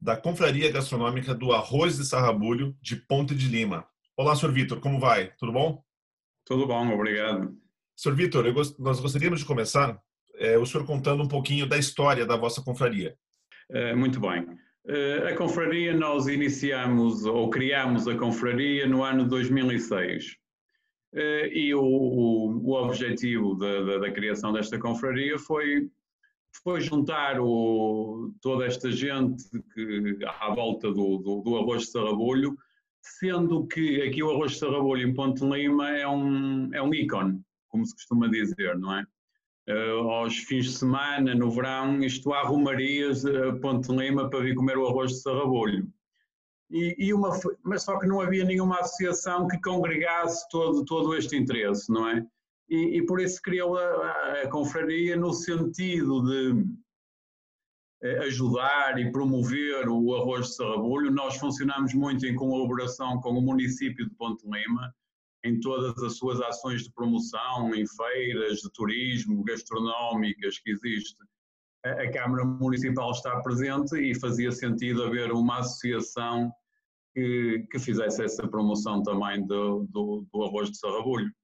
da Confraria Gastronômica do Arroz de Sarrabulho, de Ponte de Lima. Olá, Sr. Vitor, como vai? Tudo bom? Tudo bom, obrigado. Sr. Vitor, gost... nós gostaríamos de começar é, o senhor contando um pouquinho da história da vossa confraria. É, muito bem. É, a confraria, nós iniciamos ou criamos a confraria no ano 2006. É, e o, o, o objetivo da, da, da criação desta confraria foi foi juntar o, toda esta gente que, à volta do, do, do arroz de sarrabolho, sendo que aqui o arroz de sarrabolho em Ponte Lima é um, é um ícone, como se costuma dizer, não é? Uh, aos fins de semana, no verão, isto há romarias a Ponte Lima para vir comer o arroz de sarrabolho. E, e uma, mas só que não havia nenhuma associação que congregasse todo, todo este interesse, não é? E, e por isso criou a, a, confraria no sentido de eh, ajudar e promover o arroz de sarrabulho. Nós funcionamos muito em colaboração com o município de Ponte Lima, em todas as suas ações de promoção, em feiras de turismo, gastronómicas que existe. A, a Câmara Municipal está presente e fazia sentido haver uma associação que, que fizesse essa promoção também do, do, do arroz de sarrabulho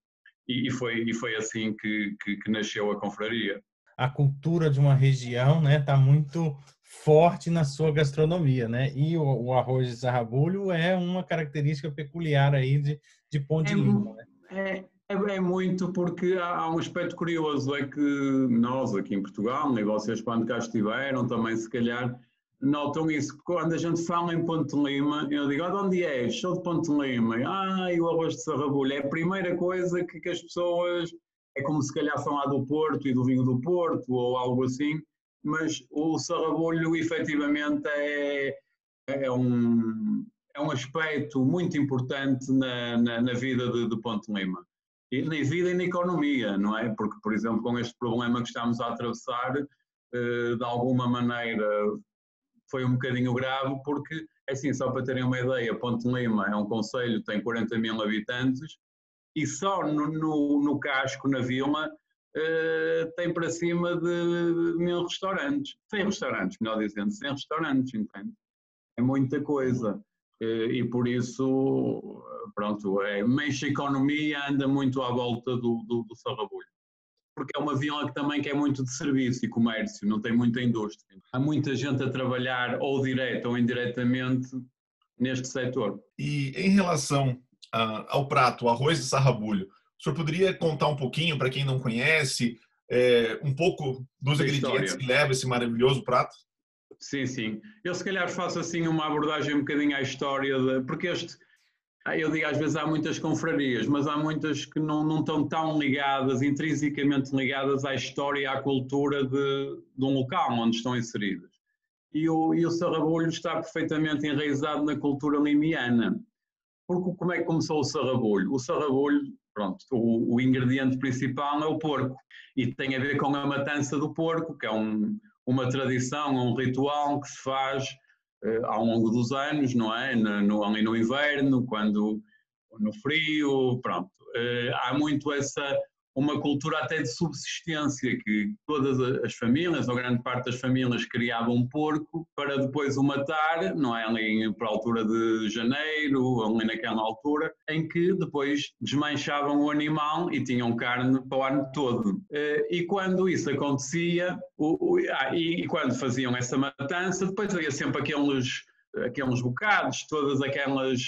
e, foi, e foi assim que, que, que nasceu a confraria. A cultura de uma região está né, tá muito forte na sua gastronomia, né? E o, o, arroz de sarrabulho é uma característica peculiar aí de, de Pão de é, Lima, né? É, é, é, muito porque há, há, um aspecto curioso, é que nós aqui em Portugal, né, vocês quando cá estiveram também se calhar notam isso, quando a gente fala em Ponte Lima, eu digo, ah, de onde és? Sou de Ponte Lima. Ah, e o arroz de sarrabulho. É a primeira coisa que, que as pessoas, é como se calhar falar do Porto e do vinho do Porto ou algo assim, mas o sarrabulho efetivamente é, é, um, é um aspecto muito importante na, na, na vida de, de Ponte Lima. E na vida e na economia, não é? Porque, por exemplo, com este problema que estamos a atravessar, eh, de alguma maneira foi um bocadinho grave, porque, é assim, só para terem uma ideia, Ponte Lima é um conselho, tem 40 mil habitantes, e só no, no, no casco, na vila, uh, tem para cima de mil restaurantes. 100 restaurantes, melhor dizendo, 100 restaurantes, entende? É muita coisa. Uh, e por isso, pronto, é, mexe a economia, anda muito à volta do, do, do sarrabulho porque é uma vila que também que é muito de serviço e comércio, não tem muita indústria. Há muita gente a trabalhar ou direto ou indiretamente neste setor. E em relação uh, ao prato, arroz de sarrabulho, o senhor poderia contar um pouquinho, para quem não conhece, é, um pouco dos ingredientes que leva esse maravilhoso prato? Sim, sim. Eu se calhar faço assim uma abordagem um bocadinho à história, de, porque este, eu digo às vezes há muitas confrarias, mas há muitas que não, não estão tão ligadas, intrinsecamente ligadas à história e à cultura de, de um local onde estão inseridas. E o, e o sarrabulho está perfeitamente enraizado na cultura limiana. Porque como é que começou o sarrabulho? O sarrabulho, pronto, o, o ingrediente principal é o porco e tem a ver com a matança do porco, que é um, uma tradição, um ritual que se faz ao longo dos anos, não é? No, no, ali no inverno, quando no frio, pronto. Uh, há muito essa uma cultura até de subsistência, que todas as famílias, ou grande parte das famílias, criavam um porco para depois o matar, não é? Ali para a altura de janeiro, ali naquela altura, em que depois desmanchavam o animal e tinham carne para o ano todo. Eh, e quando isso acontecia, o, ah, e, quando faziam essa matança, depois havia sempre aqueles, aqueles bocados, todas aquelas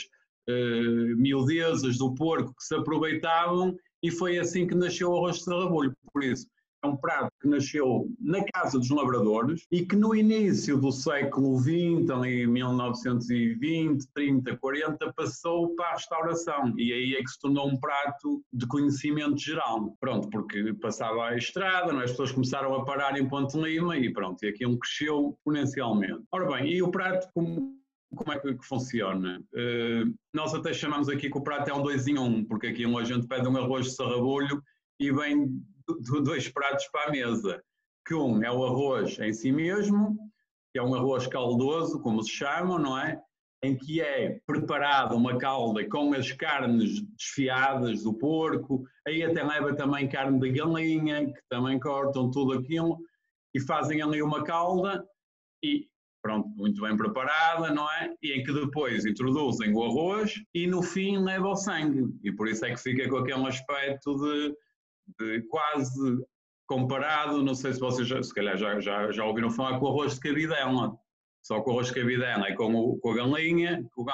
uh, miudezas do porco que se aproveitavam e foi assim que nasceu o arroz de sarrabulho. Por isso, é um prato que nasceu na casa dos labradores e que no início do século XX, ali 1920, 30, 40, passou para a restauração e aí é que se tornou um prato de conhecimento geral. Pronto, porque passava a estrada, é? as pessoas começaram a parar em Ponte Lima e pronto, e aquilo cresceu exponencialmente. Ora bem, e o prato, como como é que, que funciona? Uh, nós até chamamos aqui que o prato é um dois em um, porque aqui um a gente pede um arroz de sarrabolho e vem dois pratos para a mesa. Que um é o arroz em si mesmo, que é um arroz caldoso, como se chama, não é? Em que é preparada uma calda com as carnes desfiadas do porco, aí até leva também carne de galinha, que também cortam tudo aquilo e fazem ali uma calda e pronto, muito bem preparada, não é? E em que depois introduzem o arroz e no fim leva o sangue. E por isso é que fica com aquele aspecto de, de quase comparado, não sei se vocês já, se calhar já, já, já ouviram falar com o arroz de cabidela. Só com o arroz de cabidela é com, o, com a galinha, com o.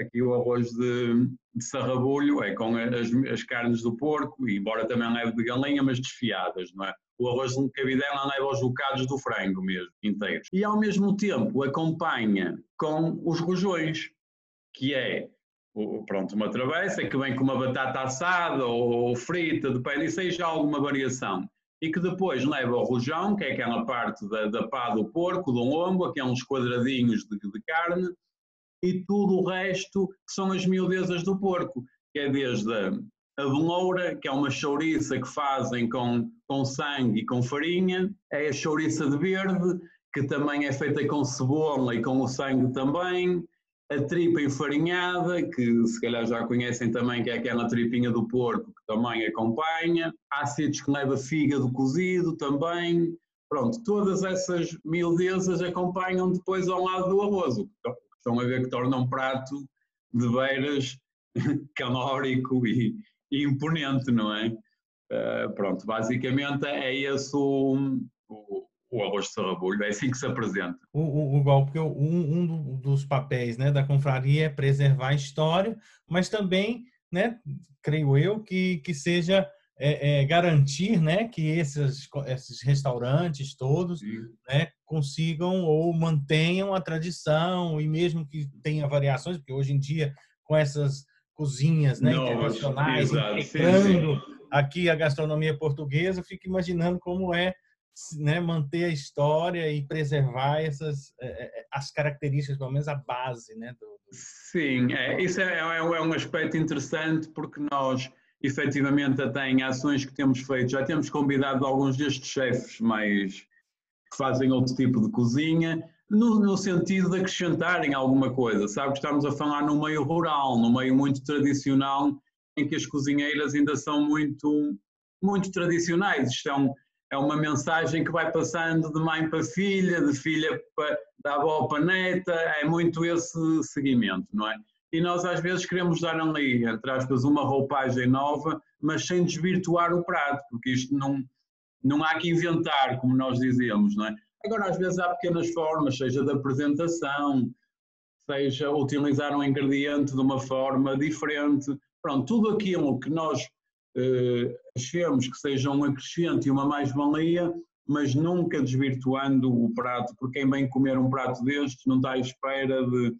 Aqui o arroz de, de sarrabulho é com as, as carnes do porco, embora também leve de galinha, mas desfiadas, não é? O arroz de cabidela leva os bocados do frango mesmo, inteiros. E ao mesmo tempo acompanha com os rojões, que é pronto, uma travessa que vem com uma batata assada ou frita, depende, e seja alguma variação. E que depois leva o rojão, que é aquela parte da, da pá do porco, do lombo, aqueles quadradinhos de, de carne, e tudo o resto que são as miudezas do porco, que é desde a, a veloura, que é uma chouriça que fazem com, com sangue e com farinha, é a chouriça de verde, que também é feita com cebola e com o sangue também, a tripa enfarinhada, que se calhar já conhecem também, que é aquela tripinha do porco, que também acompanha, ácidos que leva fígado cozido também, pronto, todas essas miudezas acompanham depois ao lado do arroz, estão a ver que torna um prato de beiras calórico e imponente, não é? Uh, pronto, basicamente é esse o, o, o arroz de sarrabulho, é assim que se apresenta. O, o, igual, porque um, um dos papéis né, da confraria é preservar a história, mas também, né, creio eu, que, que seja é, é, garantir né, que esses, esses restaurantes todos né, consigam ou mantenham a tradição e mesmo que tenha variações, porque hoje em dia com essas cozinhas né, Não, internacionais, integrando aqui a gastronomia portuguesa, eu fico imaginando como é né, manter a história e preservar essas é, é, é, as características, pelo menos a base, né? Do, do... Sim, é, isso é, é, um aspecto interessante porque nós efetivamente até em ações que temos feito, já temos convidado alguns destes chefes mais que fazem outro tipo de cozinha, no, no, sentido de acrescentarem alguma coisa, sabe? Estamos a falar num meio rural, num meio muito tradicional, em que as cozinheiras ainda são muito, muito tradicionais. Isto é, é uma mensagem que vai passando de mãe para filha, de filha para, da avó para neta, é muito esse seguimento, não é? E nós às vezes queremos dar ali, entre aspas, uma roupagem nova, mas sem desvirtuar o prato, porque isto não, não há que inventar, como nós dizemos, não é? Agora, às vezes há pequenas formas, seja de apresentação, seja utilizar um ingrediente de uma forma diferente. Pronto, tudo aquilo que nós eh, achemos que seja um acrescente e uma mais-valia, mas nunca desvirtuando o prato, porque quem vem comer um prato destes não está à espera de,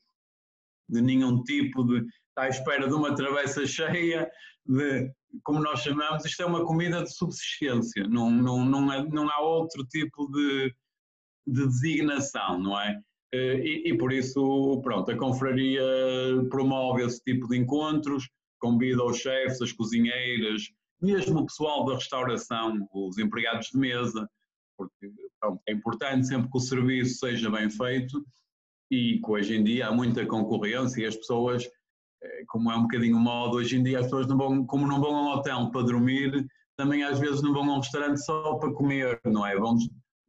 de nenhum tipo de. está à espera de uma travessa cheia, de, como nós chamamos, isto é uma comida de subsistência, não, não, não, é, não há outro tipo de, de designação, não é? Eh, e, e, por isso, pronto, a confraria promove esse tipo de encontros, convida os chefes, as cozinheiras, mesmo o pessoal da restauração, os empregados de mesa, porque pronto, é importante sempre que o serviço seja bem feito e que hoje em dia há muita concorrência e as pessoas, eh, como é um bocadinho modo, hoje em dia as pessoas não vão, como não vão a um hotel para dormir, também às vezes não vão a um restaurante só para comer, não é? Vão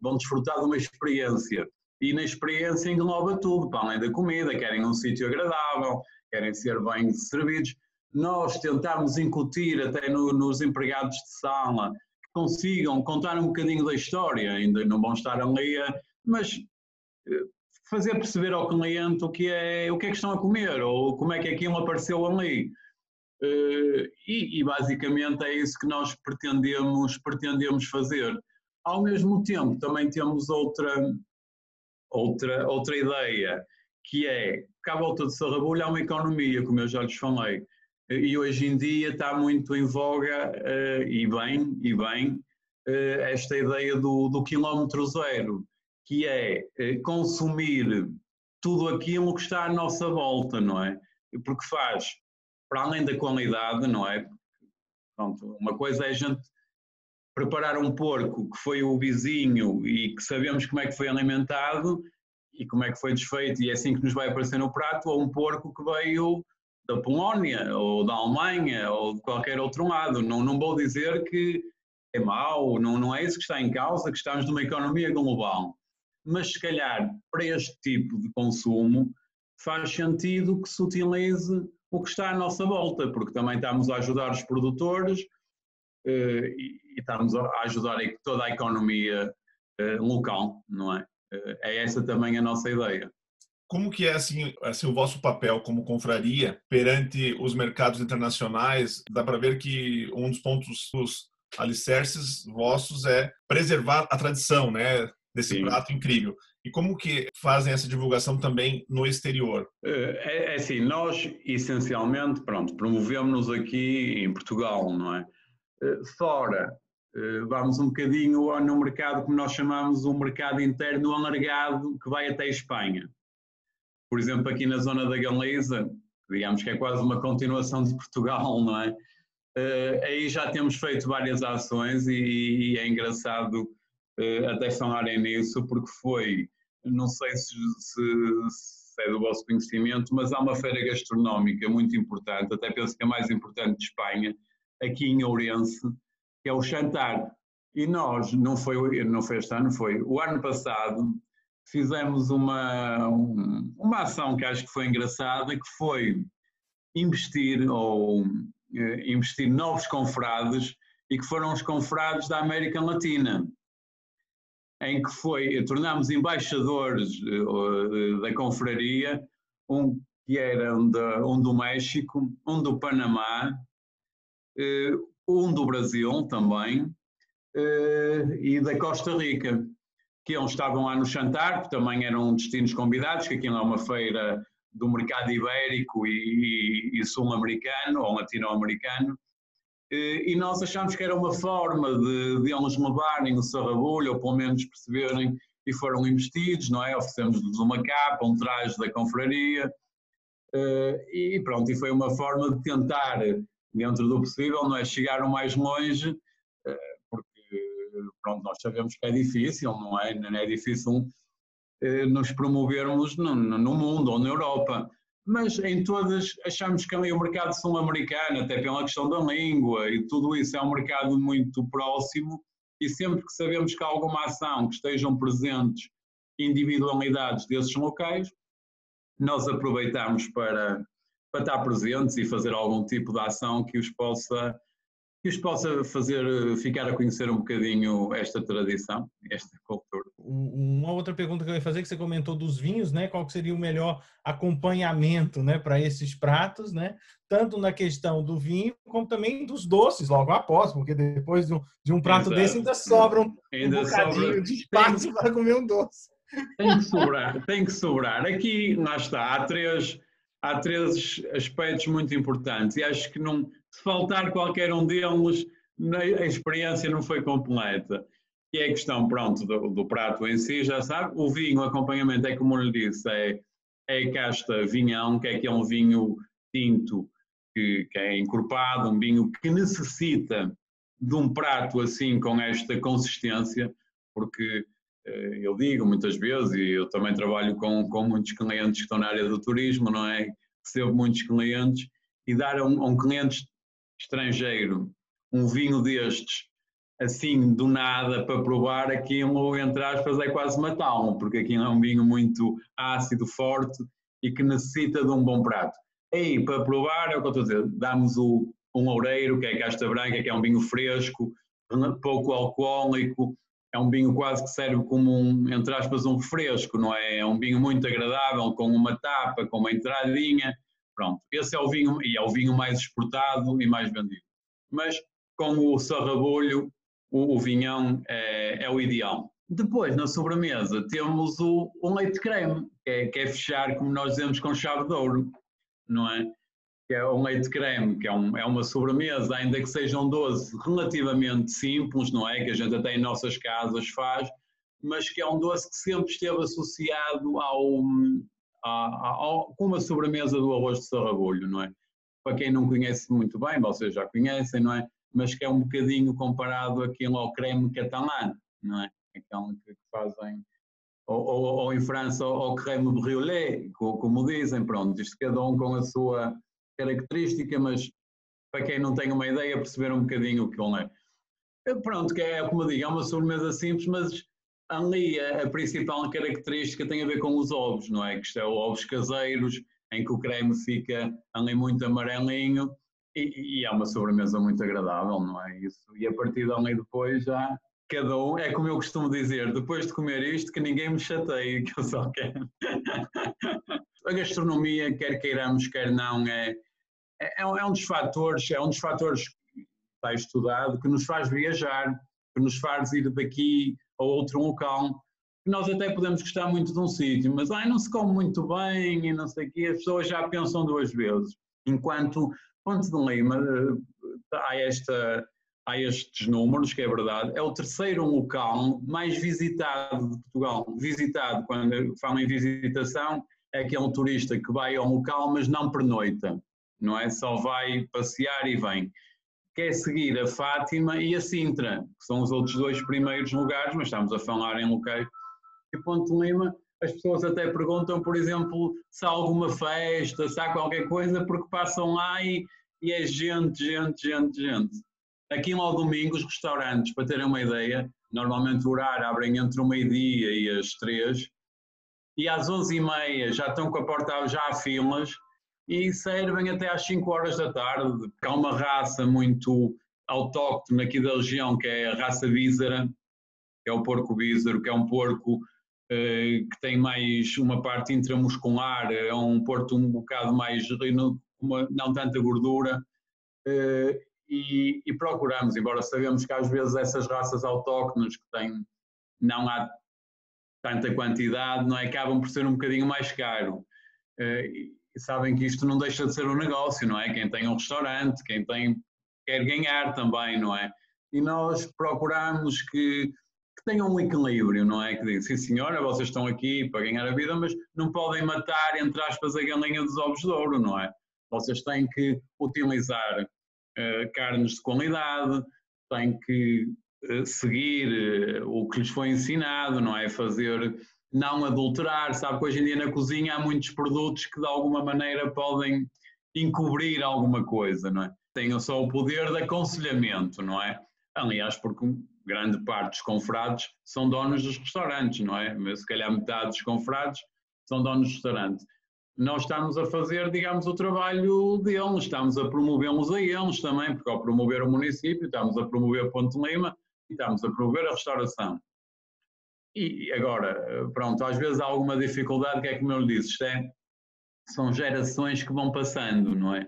vão desfrutar de uma experiência. E na experiência engloba tudo, para além da comida, querem um sítio agradável, querem ser bem servidos. Nós tentamos incutir até no, nos empregados de sala que consigam contar um bocadinho da história, ainda não vão estar ali, mas eh, fazer perceber ao cliente o que é o que é que estão a comer ou como é que aquilo apareceu ali. Eh, e, e basicamente é isso que nós pretendemos, pretendemos fazer. Ao mesmo tempo, também temos outra, outra, outra ideia, que é que à volta de Sarrabulho há uma economia, como eu já lhes falei, e hoje em dia está muito em voga, uh, e bem, e bem, uh, esta ideia do, do quilómetro zero, que é uh, consumir tudo aquilo que está à nossa volta, não é? Porque faz, para além da qualidade, não é? Pronto, uma coisa é a gente preparar um porco que foi o vizinho e que sabemos como é que foi alimentado e como é que foi desfeito e é assim que nos vai aparecer no prato, ou um porco que veio da Polónia ou da Alemanha ou de qualquer outro lado. Não, não vou dizer que é mau, não, não é isso que está em causa, que estamos numa economia global. Mas se calhar para este tipo de consumo faz sentido que se utilize o que está à nossa volta, porque também estamos a ajudar os produtores e, e estamos a ajudar toda a economia eh, local, não é? Eh, é essa também a nossa ideia. Como que é assim, assim, o vosso papel como confraria perante os mercados internacionais? Dá para ver que um dos pontos dos alicerces vossos é preservar a tradição, né, desse Sim. prato incrível. E como que fazem essa divulgação também no exterior? É, é assim, nós essencialmente, pronto, promovemos-nos aqui em Portugal, não é? Fora, vamos um bocadinho no mercado que nós chamamos o mercado interno alargado que vai até a Espanha por exemplo, aqui na zona da Galiza, digamos que é quase uma continuação de Portugal, não é? Uh, aí já temos feito várias ações e, e é engraçado até falarem nisso, porque foi, não sei se, se, se, é do vosso conhecimento, mas há uma feira gastronómica muito importante, até penso que é a mais importante de Espanha, aqui em Ourense, que é o Chantar. E nós, não foi, não foi este ano, foi o ano passado, fizemos uma, uma ação que acho que foi engraçada, que foi investir ou uh, investir novos confrades e que foram os confrades da América Latina, em que foi, tornámos embaixadores uh, da confraria, um que era um, de, um do México, um do Panamá, um do Brasil também, e da Costa Rica que eles estavam lá no Chantar, que também eram destinos convidados, que aquilo é uma feira do mercado ibérico e, e, e sul-americano ou latino-americano, e nós achámos que era uma forma de, de eles levarem o sarrabulho, ou pelo menos perceberem, e foram investidos, não é? Oferecemos-lhes uma capa, um traje da confraria, e pronto, e foi uma forma de tentar, dentro do possível, não é? Chegar o mais longe pronto, nós sabemos que é difícil, não é? Não é difícil eh, nos promovermos no, no, mundo ou na Europa. Mas em todas achamos que ali o mercado sul-americano, até pela questão da língua e tudo isso, é um mercado muito próximo e sempre que sabemos que há alguma ação que estejam presentes individualidades desses locais, nós aproveitamos para, para estar presentes e fazer algum tipo de ação que os possa que os possa fazer eh, ficar a conhecer um bocadinho esta tradição, esta cultura. Uma outra pergunta que eu ia fazer, que você comentou dos vinhos, né? Qual seria o melhor acompanhamento, né, para esses pratos, né? Tanto na questão do vinho, como também dos doces logo após, porque depois de um, de um prato Exato. desse ainda sobra um, ainda um bocadinho sobra. de espaço para comer um doce. Tem que sobrar, tem que sobrar. Aqui, lá está, há três, há três aspectos muito importantes e acho que não se faltar qualquer um deles, a experiência não foi completa. Que é a questão, pronto, do, do, prato em si, já sabe. O vinho, o acompanhamento, é como lhe disse, é, é casta vinhão, que é aquele vinho tinto que, que é encorpado, um vinho que necessita de um prato assim, com esta consistência, porque eu digo muitas vezes, e eu também trabalho com, com muitos clientes que estão na área do turismo, não é? Recebo muitos clientes e dar a um, a um cliente estrangeiro um vinho destes assim do nada para provar aquilo, entre aspas, é quase matá-lo, porque aquilo é um vinho muito ácido, forte e que necessita de um bom prato. Aí, para provar, é o que eu estou a dizer, damos o, um oureiro, que é casta branca, que é um vinho fresco, pouco alcoólico, é um vinho quase que serve como um, entre aspas, um refresco, não é? É um vinho muito agradável, com uma tapa, com uma entradinha, Pronto, esse é o vinho, e é o vinho mais exportado e mais vendido. Mas com o sarrabulho, o, o vinhão é, é, o ideal. Depois, na sobremesa, temos o, o leite creme, que é, que é fechar, como nós dizemos, com chave de ouro, não é? Que é um leite creme, que é, um, é uma sobremesa, ainda que seja um doce relativamente simples, não é? Que a gente até em nossas casas faz, mas que é um doce que sempre esteve associado ao, com uma sobremesa do arroz de sarrabulho, não é? Para quem não conhece muito bem, vocês já conhecem, não é? Mas que é um bocadinho comparado aquilo ao creme catalã, não é? Aquele que fazem, ou, ou, ou em França, ao creme brûlée, como dizem, pronto, isto cada um com a sua característica, mas para quem não tem uma ideia, perceber um bocadinho o que ele é. Pronto, que é, como digo, é uma sobremesa simples, mas ali a, a, principal característica tem a ver com os ovos, não é? Que isto é ovos caseiros, em que o creme fica ali muito amarelinho e, e é uma sobremesa muito agradável, não é? Isso. E a partir dali depois já cada um, é como eu costumo dizer, depois de comer isto, que ninguém me chateie, que eu só quero. a gastronomia, quer queiramos, quer não, é, é, é, um dos fatores, é um dos fatores que está estudado que nos faz viajar, que nos faz ir daqui a outro local. Nós até podemos gostar muito de um sítio, mas ai, não se come muito bem e não sei o quê, as pessoas já pensam duas vezes. Enquanto Ponte de Lima eh, há, esta, há estes números, que é verdade, é o terceiro local mais visitado de Portugal. Visitado, quando falam em visitação, é aquele turista que vai ao local, mas não pernoita não é? Só vai passear e vem. Quer seguir a Fátima e a Sintra, que são os outros dois primeiros lugares, mas estamos a falar em locais. E Ponte Lima, as pessoas até perguntam, por exemplo, se há alguma festa, se há qualquer coisa, porque passam lá e, e é gente, gente, gente, gente. Aqui ao domingo, os restaurantes, para terem uma ideia, normalmente o horário abrem entre o meio-dia e as três, e às onze e meia já estão com a porta, já há filas, e servem até às 5 horas da tarde, porque há uma raça muito autóctone aqui da região, que é a raça vísera, que é o porco vísero, que é um porco eh, que tem mais uma parte intramuscular, é um porco um bocado mais, uma, não tanta gordura, eh, e, e, procuramos, embora sabemos que às vezes essas raças autóctones que têm, não há tanta quantidade, não é? acabam por ser um bocadinho mais caro. Eh, e sabem que isto não deixa de ser um negócio, não é? Quem tem um restaurante, quem tem quer ganhar também, não é? E nós procuramos que, que tenham um equilíbrio, não é? Que digam, sim senhora, vocês estão aqui para ganhar a vida, mas não podem matar, entre aspas, a galinha dos ovos de ouro, não é? Vocês têm que utilizar uh, carnes de qualidade, têm que uh, seguir uh, o que lhes foi ensinado, não é? Fazer não adulterar. Sabe que hoje em dia na cozinha há muitos produtos que de alguma maneira podem encobrir alguma coisa, não é? Tenham só o poder de aconselhamento, não é? Aliás, porque grande parte dos confrades são donos dos restaurantes, não é? Mas se calhar metade dos confrades são donos dos restaurantes. Nós estamos a fazer, digamos, o trabalho deles, estamos a promovê-los a eles também, porque ao promover o município, estamos a promover Ponte Lima e estamos a promover a restauração. E agora, pronto, às vezes há alguma dificuldade, que é como eu lhe disse, é, são gerações que vão passando, não é?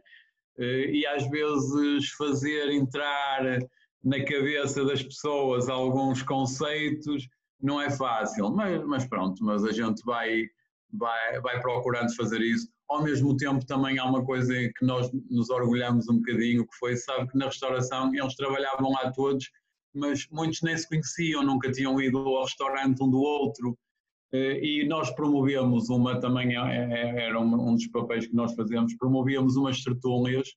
Eh, e às vezes fazer entrar na cabeça das pessoas alguns conceitos não é fácil, mas, mas pronto, mas a gente vai, vai, vai procurando fazer isso. Ao mesmo tempo também há uma coisa que nós nos orgulhamos um bocadinho, que foi, sabe que na restauração eles trabalhavam lá todos mas muitos nem se conheciam, nunca tinham ido ao restaurante um do outro. Eh, e nós promovemos uma também, é, é, era um dos papéis que nós fazíamos, promovíamos umas tertúlias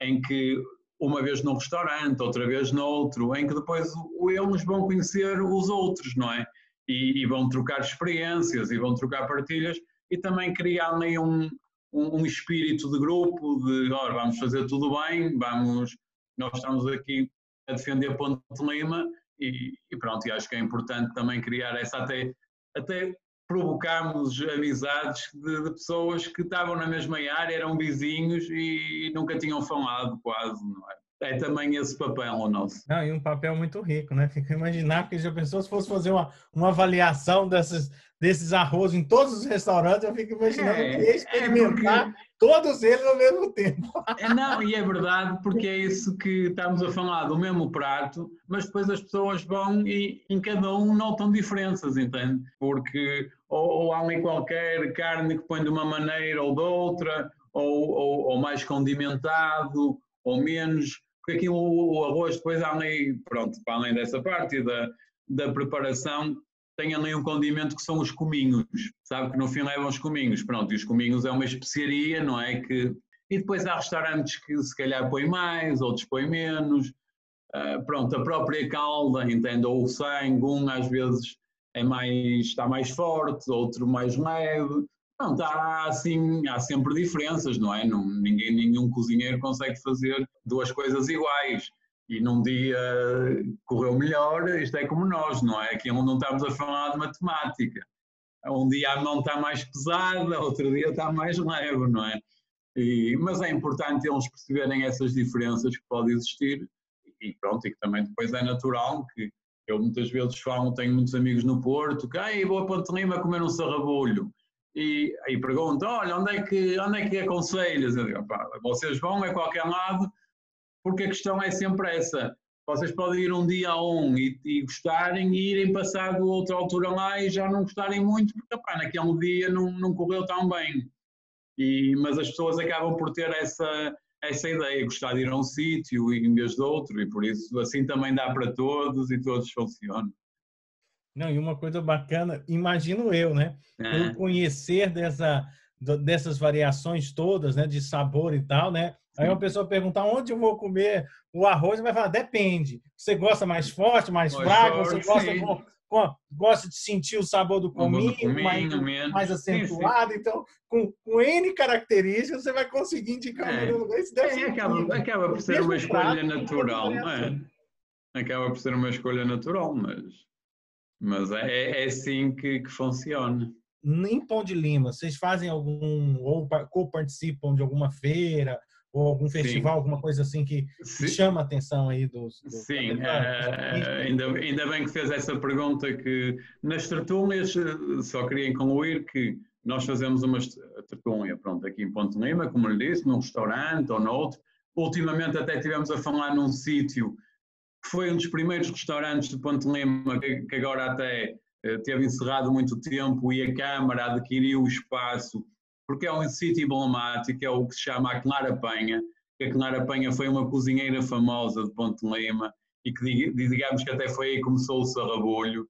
em que uma vez num restaurante, outra vez noutro, em que depois eles vão conhecer os outros, não é? E, e vão trocar experiências e vão trocar partilhas e também criar ali um, um, um espírito de grupo, de, ora, vamos fazer tudo bem, vamos, nós estamos aqui a defender Ponte Lima e, e, pronto, e acho que é importante também criar essa até, até provocarmos amizades de, de, pessoas que estavam na mesma área, eram vizinhos e nunca tinham falado quase, não é? É também esse papel o nosso. Não, e um papel muito rico, né? Fica imaginar, porque já pensou se fosse fazer uma, uma avaliação dessas, desses arroz em todos os restaurantes, eu fico imaginando é, que ia experimentar é porque... todos eles ao mesmo tempo. É, não, e é verdade, porque é isso que estamos a falar, do mesmo prato, mas depois as pessoas vão e em cada um notam diferenças, entende? Porque ou, ou há ali qualquer carne que põe de uma maneira ou de outra, ou, ou, ou mais condimentado, ou menos, porque aqui o, o arroz depois há ali, pronto, para além dessa parte da, da preparação, tem ali um condimento que são os cominhos, sabe? Que no fim levam os cominhos, pronto, e os cominhos é uma especiaria, não é, que... E depois há restaurantes que se calhar põem mais, outros põem menos, uh, pronto, a própria calda, entende, ou o sangue, um às vezes é mais, está mais forte, outro mais leve, pronto, há assim, há sempre diferenças, não é, não, ninguém, nenhum cozinheiro consegue fazer duas coisas iguais, e num dia correu melhor, isto é como nós, não é? Aqui não estamos a falar de matemática. Um dia a mão está mais pesada, outro dia está mais leve, não é? E, mas é importante eles perceberem essas diferenças que podem existir e pronto, e que também depois é natural que eu muitas vezes falo, tenho muitos amigos no Porto, que aí vou a Ponte Lima comer um sarrabulho e aí perguntam, olha, onde é que, onde é que aconselhas? Eu digo, vocês vão a qualquer lado, porque a questão é sempre essa. Vocês podem ir um dia a um e, e gostarem e irem passado outra altura lá e já não gostarem muito, porque opa, naquele dia não, não correu tão bem. E, mas as pessoas acabam por ter essa, essa ideia, gostar de ir a um sítio em vez de outro, e por isso assim também dá para todos e todos funcionam. Não, e uma coisa bacana, imagino eu, né? É. conhecer dessa, dessas variações todas, né? De sabor e tal, né? Aí uma pessoa perguntar onde eu vou comer o arroz, vai falar, depende. Você gosta mais forte, mais, mais fraco? Forte, você gosta, com, gosta de sentir o sabor do cominho, do cominho mais, mais, acentuado? Sim, sim. Então, com, com N características, você vai conseguir indicar é. o lugar. Isso deve é, acaba, acaba, por ser uma escolha natural. É. Acaba por ser uma escolha natural, mas, mas é, é assim que, que funciona em Pão de Lima, vocês fazem algum, ou co-participam de alguma feira, ou algum festival, Sim. alguma coisa assim que Sim. chama a atenção aí dos. dos Sim, é, ainda, ainda bem que fez essa pergunta que nas tertúlias, eh, só queria concluir que nós fazemos uma tertúlia, pronto, aqui em Ponte Lima, como lhe disse, num restaurante ou noutro. Ultimamente até tivemos a falar num sítio que foi um dos primeiros restaurantes de Ponte Lima, que, que agora até eh, teve encerrado muito tempo e a Câmara adquiriu o espaço porque é um sítio emblemático, é o que se chama a Clara Penha, que a Clara Penha foi uma cozinheira famosa de Ponte Lima e que digamos que até foi aí que começou o sarrabulho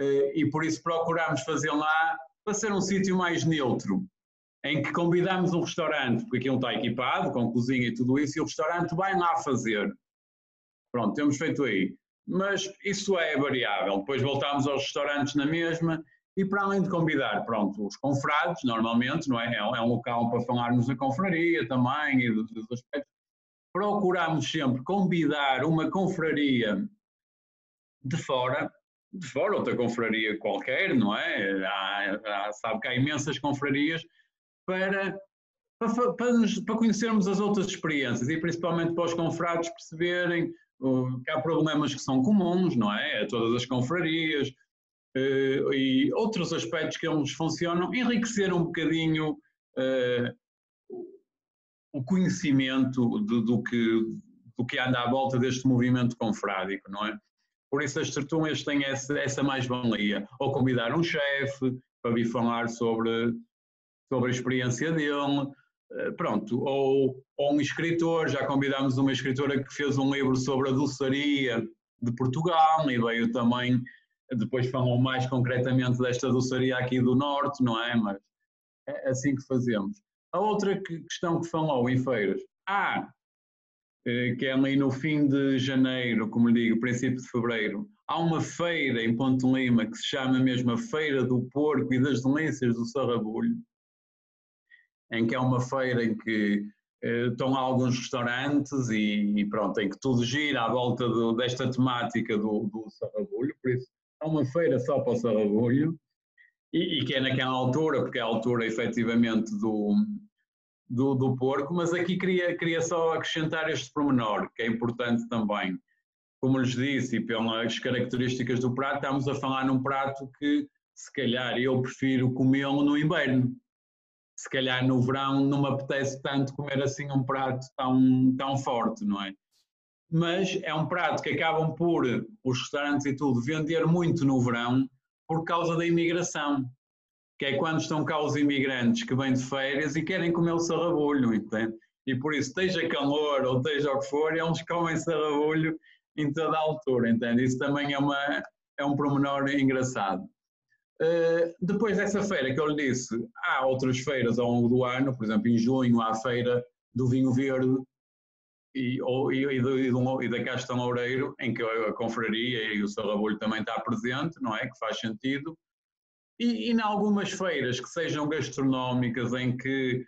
eh, e por isso procurámos fazer lá para ser um sítio mais neutro, em que convidamos um restaurante, porque aquilo está equipado, com cozinha e tudo isso, e o restaurante vai lá fazer. Pronto, temos feito aí. Mas isso é variável. Depois voltamos aos restaurantes na mesma e para além de convidar, pronto, os confrades, normalmente, não é? É um, é local para falarmos da confraria também e dos, aspectos. Procuramos sempre convidar uma confraria de fora, de fora, outra confraria qualquer, não é? Há, há, sabe que há imensas confrarias para, para, para, nos, para, conhecermos as outras experiências e principalmente para os confrados perceberem que há problemas que são comuns, não é? A todas as confrarias, uh, e outros aspectos que eles funcionam, enriquecer um bocadinho uh, o conhecimento do, do, que, do que anda à volta deste movimento confrádico, não é? Por isso as tertúlias têm essa, essa mais-valia. Ou convidar um chefe para vir falar sobre, sobre a experiência dele, pronto, ou, ou, um escritor, já convidámos uma escritora que fez um livro sobre a doçaria de Portugal e veio também depois falam mais concretamente desta doçaria aqui do Norte, não é? Mas é assim que fazemos. A outra questão que falou em feiras. Ah, eh, que é ali no fim de janeiro, como lhe digo, princípio de fevereiro, há uma feira em Ponte Lima que se chama mesmo a Feira do Porco e das Delícias do Sarrabulho, em que é uma feira em que eh, estão alguns restaurantes e, e, pronto, em que tudo gira à volta do, desta temática do, do Sarrabulho, por isso há uma feira só para o sarrabulho, e, e, que é naquela altura, porque é a altura efetivamente do, do, do, porco, mas aqui queria, queria só acrescentar este pormenor, que é importante também. Como lhes disse, e pelas características do prato, estamos a falar num prato que, se calhar, eu prefiro comê-lo no inverno. Se calhar no verão não me apetece tanto comer assim um prato tão, tão forte, não é? mas é um prato que acabam por os restaurantes e tudo vender muito no verão por causa da imigração, que é quando estão cá os imigrantes que vêm de férias e querem comer o sarrabulho, entende? E por isso, esteja calor ou esteja o que for, eles comem sarrabulho em toda a altura, entende? Isso também é uma, é um promenor engraçado. Uh, depois dessa feira que eu lhe disse, há outras feiras ao longo do ano, por exemplo, em junho há a feira do vinho verde e, ou, e, e, do, e, do, e da Castão Loureiro, em que a confraria e o seu Rabulho também está presente, não é? Que faz sentido. E, e em algumas feiras que sejam gastronómicas, em que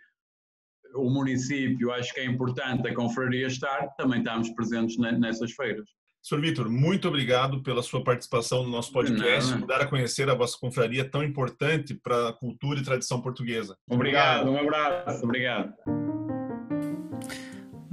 o município acho que é importante a confraria estar, também estamos presentes nessas feiras. Sr. Vitor, muito obrigado pela sua participação no nosso podcast, por dar a conhecer a vossa confraria tão importante para a cultura e tradição portuguesa. Obrigado, obrigado. um abraço, obrigado.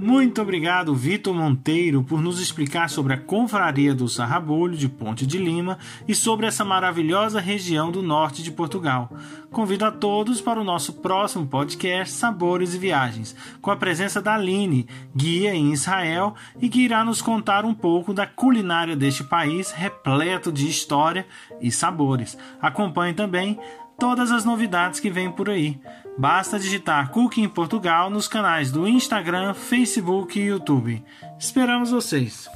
Muito obrigado, Vitor Monteiro, por nos explicar sobre a Confraria do Sarrabolho de Ponte de Lima e sobre essa maravilhosa região do norte de Portugal. Convido a todos para o nosso próximo podcast Sabores e Viagens, com a presença da Aline, guia em Israel e que irá nos contar um pouco da culinária deste país repleto de história e sabores. Acompanhe também todas as novidades que vêm por aí. Basta digitar Cooking Portugal nos canais do Instagram, Facebook e YouTube. Esperamos vocês!